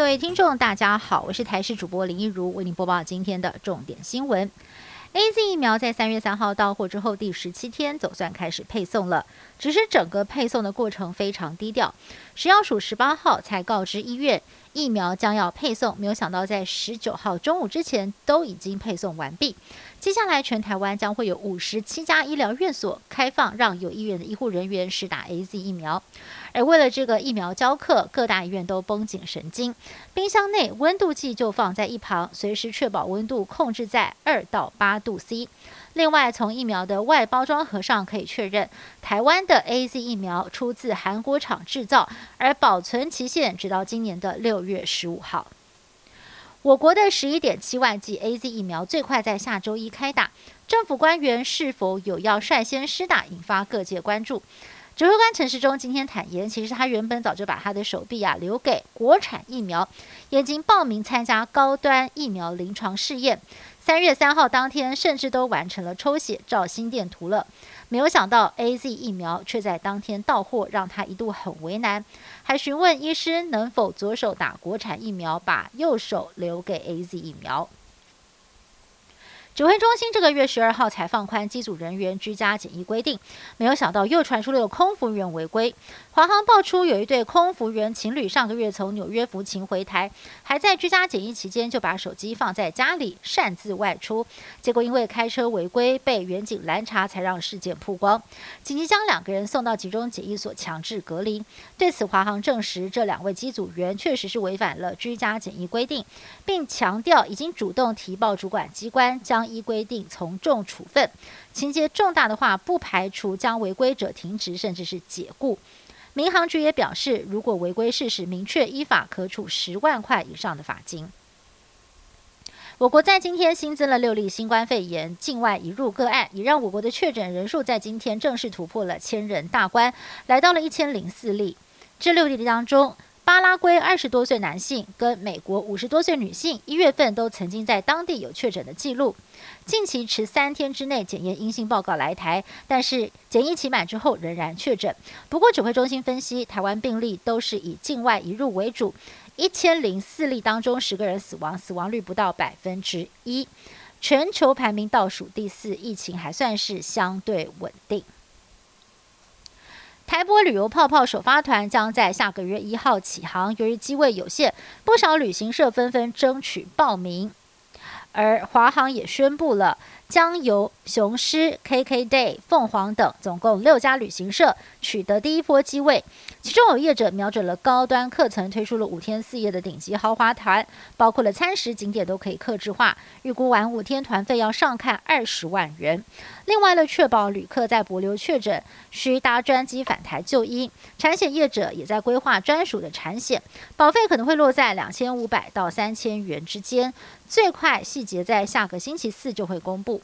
各位听众，大家好，我是台视主播林一如，为您播报今天的重点新闻。A Z 疫苗在三月三号到货之后，第十七天总算开始配送了。只是整个配送的过程非常低调，食药署十八号才告知医院疫苗将要配送，没有想到在十九号中午之前都已经配送完毕。接下来，全台湾将会有五十七家医疗院所开放，让有意愿的医护人员施打 A Z 疫苗。而为了这个疫苗交课，各大医院都绷紧神经，冰箱内温度计就放在一旁，随时确保温度控制在二到八度 C。另外，从疫苗的外包装盒上可以确认，台湾的 A Z 疫苗出自韩国厂制造，而保存期限直到今年的六月十五号。我国的十一点七万剂 A Z 疫苗最快在下周一开打，政府官员是否有要率先施打，引发各界关注。指挥官陈时中今天坦言，其实他原本早就把他的手臂啊留给国产疫苗，已经报名参加高端疫苗临床试验。三月三号当天，甚至都完成了抽血照心电图了。没有想到 A Z 疫苗却在当天到货，让他一度很为难，还询问医师能否左手打国产疫苗，把右手留给 A Z 疫苗。指挥中心这个月十二号才放宽机组人员居家检疫规定，没有想到又传出了有空服员违规。华航爆出有一对空服员情侣上个月从纽约服勤回台，还在居家检疫期间就把手机放在家里擅自外出，结果因为开车违规被远警拦查，才让事件曝光，紧急将两个人送到集中检疫所强制隔离。对此，华航证实这两位机组员确实是违反了居家检疫规定，并强调已经主动提报主管机关将。依规定从重处分，情节重大的话，不排除将违规者停职，甚至是解雇。民航局也表示，如果违规事实明确，依法可处十万块以上的罚金。我国在今天新增了六例新冠肺炎境外移入个案，也让我国的确诊人数在今天正式突破了千人大关，来到了一千零四例。这六例当中，巴拉圭二十多岁男性跟美国五十多岁女性，一月份都曾经在当地有确诊的记录，近期持三天之内检验阴性报告来台，但是检疫期满之后仍然确诊。不过指挥中心分析，台湾病例都是以境外移入为主，一千零四例当中十个人死亡，死亡率不到百分之一，全球排名倒数第四，疫情还算是相对稳定。台波旅游泡泡首发团将在下个月一号起航，由于机位有限，不少旅行社纷纷争取报名，而华航也宣布了。将由雄狮、KKday、凤凰等总共六家旅行社取得第一波机位，其中有业者瞄准了高端客层，推出了五天四夜的顶级豪华团，包括了餐食、景点都可以客制化，预估完五天团费要上看二十万元。另外呢，确保旅客在博流确诊需搭专机返台就医，产险业者也在规划专属的产险，保费可能会落在两千五百到三千元之间，最快细节在下个星期四就会公布。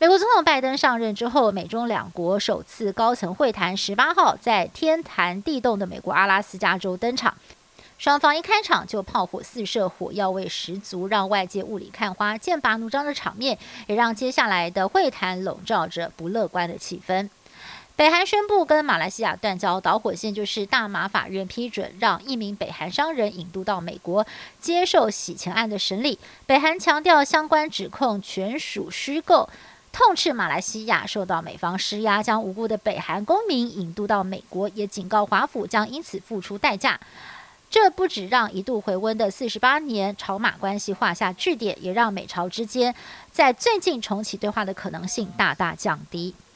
美国总统拜登上任之后，美中两国首次高层会谈，十八号在天寒地冻的美国阿拉斯加州登场。双方一开场就炮火四射，火药味十足，让外界雾里看花、剑拔弩张的场面，也让接下来的会谈笼罩着不乐观的气氛。北韩宣布跟马来西亚断交，导火线就是大马法院批准让一名北韩商人引渡到美国接受洗钱案的审理。北韩强调相关指控全属虚构。痛斥马来西亚受到美方施压，将无辜的北韩公民引渡到美国，也警告华府将因此付出代价。这不止让一度回温的四十八年朝马关系画下句点，也让美朝之间在最近重启对话的可能性大大降低。